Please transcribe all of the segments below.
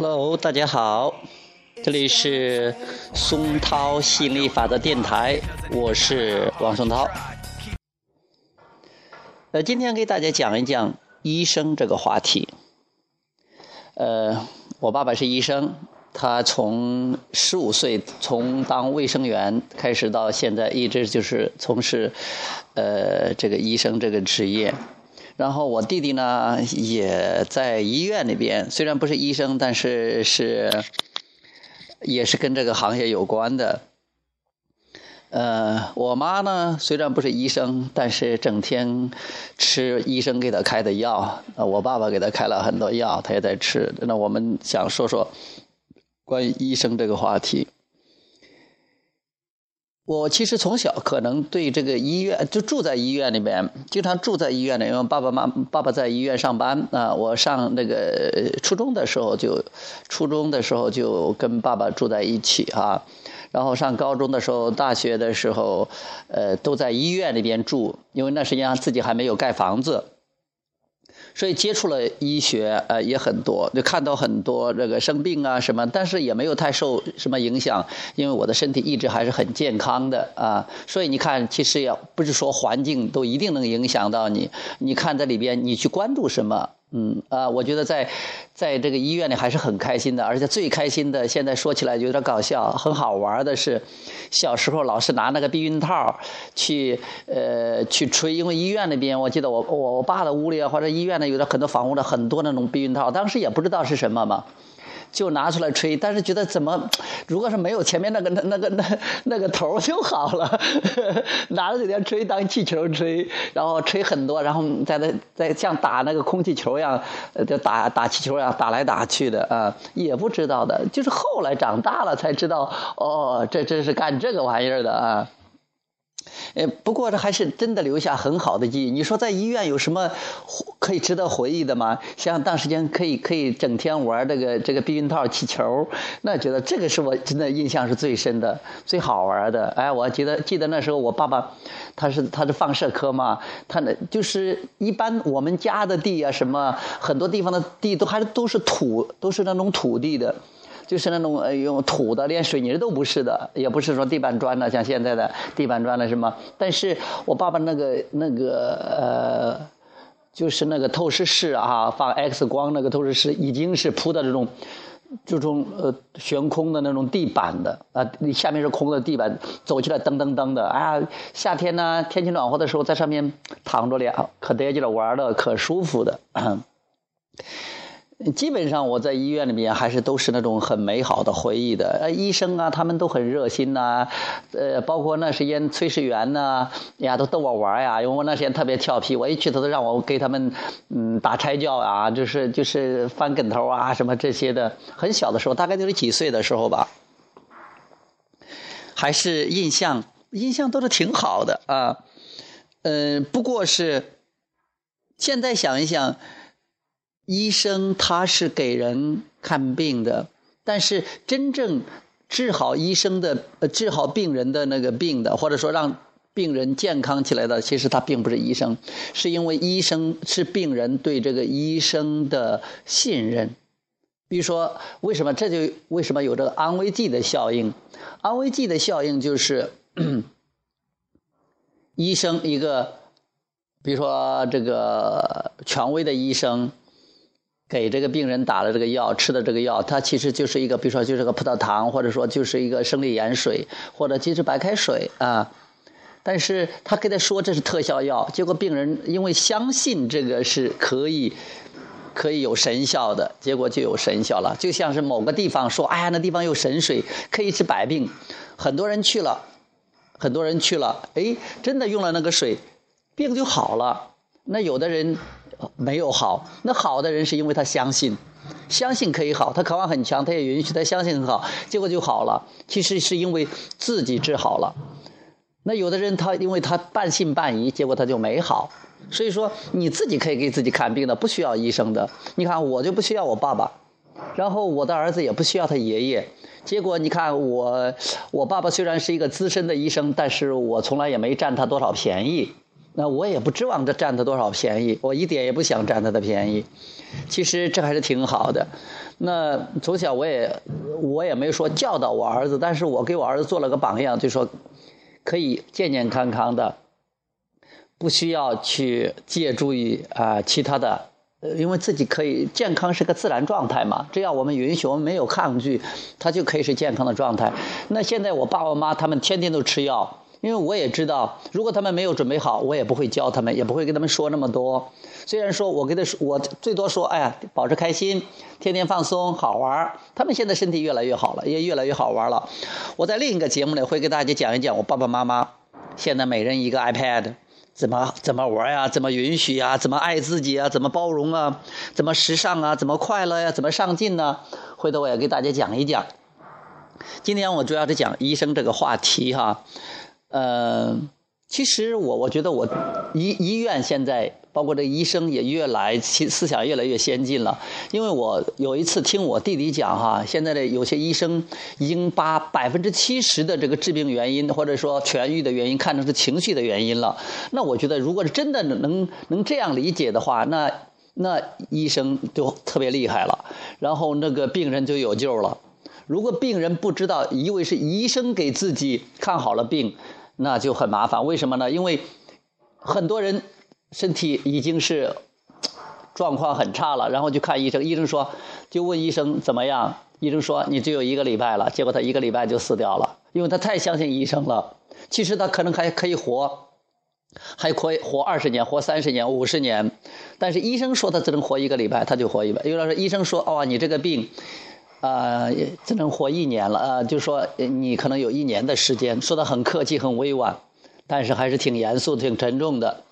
Hello，大家好，这里是松涛吸引力法则电台，我是王松涛。呃，今天给大家讲一讲医生这个话题。呃，我爸爸是医生，他从十五岁从当卫生员开始到现在，一直就是从事呃这个医生这个职业。然后我弟弟呢也在医院里边，虽然不是医生，但是是也是跟这个行业有关的。呃，我妈呢虽然不是医生，但是整天吃医生给她开的药。呃，我爸爸给她开了很多药，她也在吃。那我们想说说关于医生这个话题。我其实从小可能对这个医院就住在医院里面，经常住在医院里，因为爸爸妈爸爸在医院上班啊。我上那个初中的时候就，初中的时候就跟爸爸住在一起啊。然后上高中的时候、大学的时候，呃，都在医院里边住，因为那时间自己还没有盖房子。所以接触了医学，呃，也很多，就看到很多这个生病啊什么，但是也没有太受什么影响，因为我的身体一直还是很健康的啊。所以你看，其实也不是说环境都一定能影响到你，你看这里边，你去关注什么。嗯啊，我觉得在在这个医院里还是很开心的，而且最开心的，现在说起来有点搞笑，很好玩的是，小时候老是拿那个避孕套去呃去吹，因为医院那边，我记得我我我爸的屋里啊，或者医院呢，有的很多房屋的很多那种避孕套，当时也不知道是什么嘛。就拿出来吹，但是觉得怎么，如果是没有前面那个那那个那那个头就好了，拿着这点吹当气球吹，然后吹很多，然后在那在像打那个空气球一样，就打打气球一样打来打去的啊，也不知道的，就是后来长大了才知道，哦，这这是干这个玩意儿的啊。呃，不过这还是真的留下很好的记忆。你说在医院有什么可以值得回忆的吗？像当时间可以可以整天玩这个这个避孕套、气球，那觉得这个是我真的印象是最深的、最好玩的。哎，我记得记得那时候我爸爸，他是他是放射科嘛，他那就是一般我们家的地啊，什么很多地方的地都还是都是土，都是那种土地的。就是那种呃用土的，连水泥都不是的，也不是说地板砖的，像现在的地板砖的什么。但是我爸爸那个那个呃，就是那个透视室啊，放 X 光那个透视室，已经是铺的这种这种呃悬空的那种地板的啊，你下面是空的地板，走起来噔噔噔的啊。夏天呢，天气暖和的时候，在上面躺着凉，可得劲了，玩的可舒服的。基本上我在医院里面还是都是那种很美好的回忆的。呃，医生啊，他们都很热心呐，呃，包括那时间炊事员呐，呀，都逗我玩呀。因为我那时间特别调皮，我一去他都让我给他们嗯打胎教啊，就是就是翻跟头啊什么这些的。很小的时候，大概就是几岁的时候吧，还是印象印象都是挺好的啊。嗯，不过是现在想一想。医生他是给人看病的，但是真正治好医生的、治好病人的那个病的，或者说让病人健康起来的，其实他并不是医生，是因为医生是病人对这个医生的信任。比如说，为什么这就为什么有这个安慰剂的效应？安慰剂的效应就是 医生一个，比如说这个权威的医生。给这个病人打了这个药，吃的这个药，它其实就是一个，比如说就是个葡萄糖，或者说就是一个生理盐水，或者其实白开水啊。但是他给他说这是特效药，结果病人因为相信这个是可以可以有神效的，结果就有神效了。就像是某个地方说，哎呀，那地方有神水，可以治百病，很多人去了，很多人去了，哎，真的用了那个水，病就好了。那有的人。没有好，那好的人是因为他相信，相信可以好，他渴望很强，他也允许他相信很好，结果就好了。其实是因为自己治好了。那有的人他因为他半信半疑，结果他就没好。所以说你自己可以给自己看病的，不需要医生的。你看我就不需要我爸爸，然后我的儿子也不需要他爷爷。结果你看我，我爸爸虽然是一个资深的医生，但是我从来也没占他多少便宜。那我也不指望着占他多少便宜，我一点也不想占他的便宜。其实这还是挺好的。那从小我也我也没说教导我儿子，但是我给我儿子做了个榜样，就说可以健健康康的，不需要去借助于啊其他的，因为自己可以健康是个自然状态嘛。只要我们允许，我们没有抗拒，他就可以是健康的状态。那现在我爸爸妈妈他们天天都吃药。因为我也知道，如果他们没有准备好，我也不会教他们，也不会跟他们说那么多。虽然说我跟他说，我最多说，哎呀，保持开心，天天放松，好玩他们现在身体越来越好了，也越来越好玩了。我在另一个节目里会给大家讲一讲，我爸爸妈妈现在每人一个 iPad，怎么怎么玩呀，怎么允许呀，怎么爱自己啊，怎么包容啊，怎么时尚啊，怎么快乐呀，怎么上进呢？回头我也给大家讲一讲。今天我主要是讲医生这个话题哈。呃，其实我我觉得我医医院现在包括这医生也越来思思想越来越先进了，因为我有一次听我弟弟讲哈，现在的有些医生已经把百分之七十的这个致病原因或者说痊愈的原因看成是情绪的原因了。那我觉得如果是真的能能这样理解的话，那那医生就特别厉害了，然后那个病人就有救了。如果病人不知道，以为是医生给自己看好了病。那就很麻烦，为什么呢？因为很多人身体已经是状况很差了，然后去看医生，医生说就问医生怎么样，医生说你只有一个礼拜了，结果他一个礼拜就死掉了，因为他太相信医生了。其实他可能还可以活，还可以活二十年、活三十年、五十年，但是医生说他只能活一个礼拜，他就活一百。有人说医生说哦，你这个病。啊，只能活一年了啊！就说你可能有一年的时间，说的很客气、很委婉，但是还是挺严肃、挺沉重的。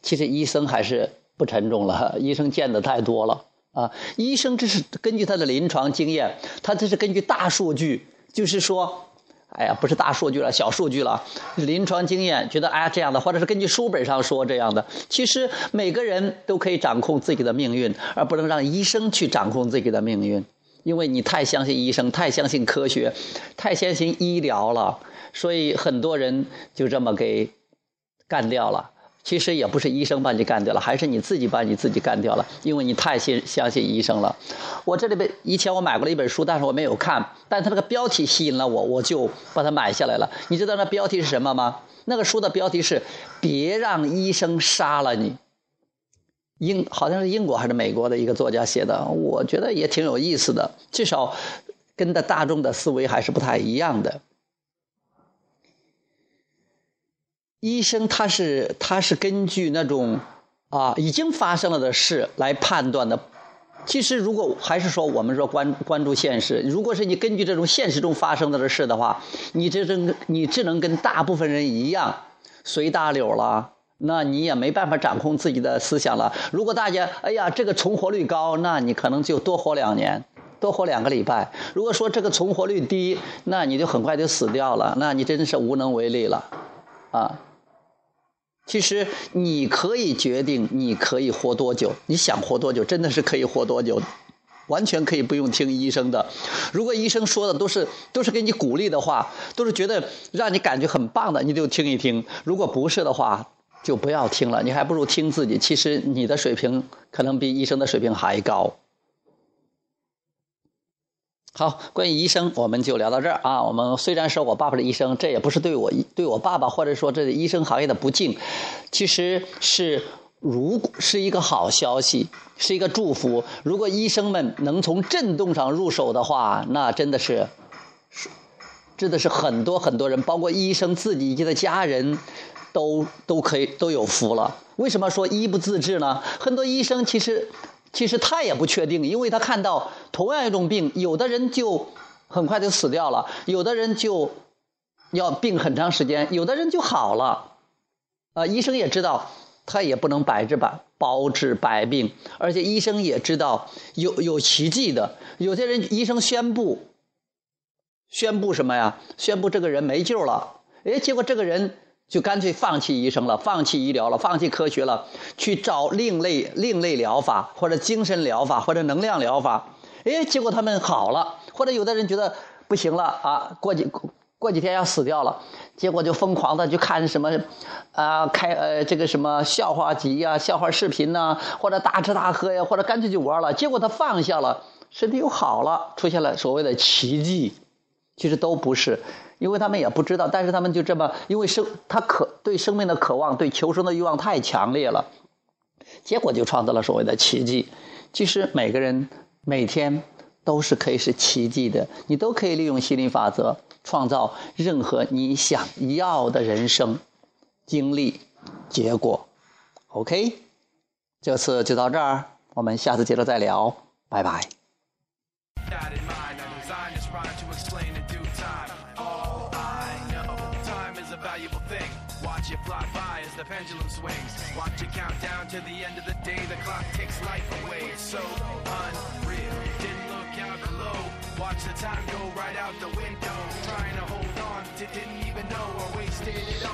其实医生还是不沉重了，医生见的太多了啊！医生这是根据他的临床经验，他这是根据大数据，就是说，哎呀，不是大数据了，小数据了，临床经验觉得哎这样的，或者是根据书本上说这样的。其实每个人都可以掌控自己的命运，而不能让医生去掌控自己的命运。因为你太相信医生，太相信科学，太相信医疗了，所以很多人就这么给干掉了。其实也不是医生把你干掉了，还是你自己把你自己干掉了，因为你太信相信医生了。我这里边以前我买过了一本书，但是我没有看，但它那个标题吸引了我，我就把它买下来了。你知道那标题是什么吗？那个书的标题是“别让医生杀了你”。英好像是英国还是美国的一个作家写的，我觉得也挺有意思的，至少跟的大众的思维还是不太一样的。医生他是他是根据那种啊已经发生了的事来判断的。其实如果还是说我们说关关注现实，如果是你根据这种现实中发生的事的话，你这种你只能跟大部分人一样随大流了。那你也没办法掌控自己的思想了。如果大家哎呀这个存活率高，那你可能就多活两年，多活两个礼拜。如果说这个存活率低，那你就很快就死掉了，那你真的是无能为力了，啊。其实你可以决定你可以活多久，你想活多久，真的是可以活多久，完全可以不用听医生的。如果医生说的都是都是给你鼓励的话，都是觉得让你感觉很棒的，你就听一听。如果不是的话，就不要听了，你还不如听自己。其实你的水平可能比医生的水平还高。好，关于医生，我们就聊到这儿啊。我们虽然说我爸爸是医生，这也不是对我对我爸爸或者说这医生行业的不敬，其实是如果是一个好消息，是一个祝福。如果医生们能从震动上入手的话，那真的是，真的是很多很多人，包括医生自己以及的家人。都都可以都有福了。为什么说医不自治呢？很多医生其实其实他也不确定，因为他看到同样一种病，有的人就很快就死掉了，有的人就要病很长时间，有的人就好了。啊，医生也知道他也不能百治百包治百病，而且医生也知道有有奇迹的。有些人医生宣布宣布什么呀？宣布这个人没救了，哎，结果这个人。就干脆放弃医生了，放弃医疗了，放弃科学了，去找另类另类疗法，或者精神疗法，或者能量疗法。哎，结果他们好了。或者有的人觉得不行了啊，过几过几天要死掉了，结果就疯狂的去看什么，啊，开呃这个什么笑话集呀、笑话视频呐，或者大吃大喝呀，或者干脆就玩了。结果他放下了，身体又好了，出现了所谓的奇迹。其实都不是，因为他们也不知道，但是他们就这么，因为生他渴对生命的渴望、对求生的欲望太强烈了，结果就创造了所谓的奇迹。其实每个人每天。都是可以是奇迹的，你都可以利用心理法则创造任何你想要的人生经历结果。OK，这次就到这儿，我们下次接着再聊，拜拜。fly by as the pendulum swings. Watch it count down to the end of the day. The clock takes life away. It's so unreal. Didn't look out below. Watch the time go right out the window. Trying to hold on to didn't even know I wasted it all.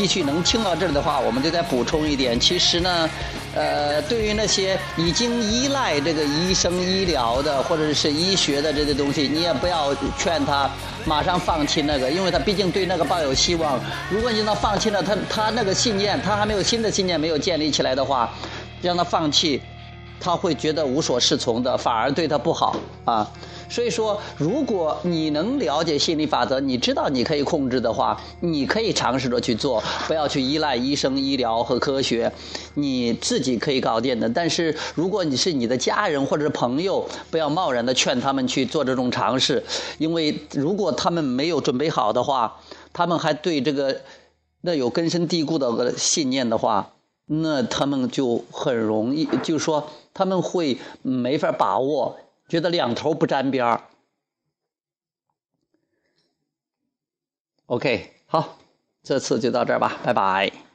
继续能听到这里的话，我们就再补充一点。其实呢，呃，对于那些已经依赖这个医生医疗的或者是医学的这些东西，你也不要劝他马上放弃那个，因为他毕竟对那个抱有希望。如果你让他放弃了，他他那个信念，他还没有新的信念没有建立起来的话，让他放弃，他会觉得无所适从的，反而对他不好啊。所以说，如果你能了解心理法则，你知道你可以控制的话，你可以尝试着去做，不要去依赖医生、医疗和科学，你自己可以搞定的。但是，如果你是你的家人或者是朋友，不要贸然的劝他们去做这种尝试，因为如果他们没有准备好的话，他们还对这个那有根深蒂固的信念的话，那他们就很容易，就是说他们会没法把握，觉得两头不沾边儿。OK，好，这次就到这儿吧，拜拜。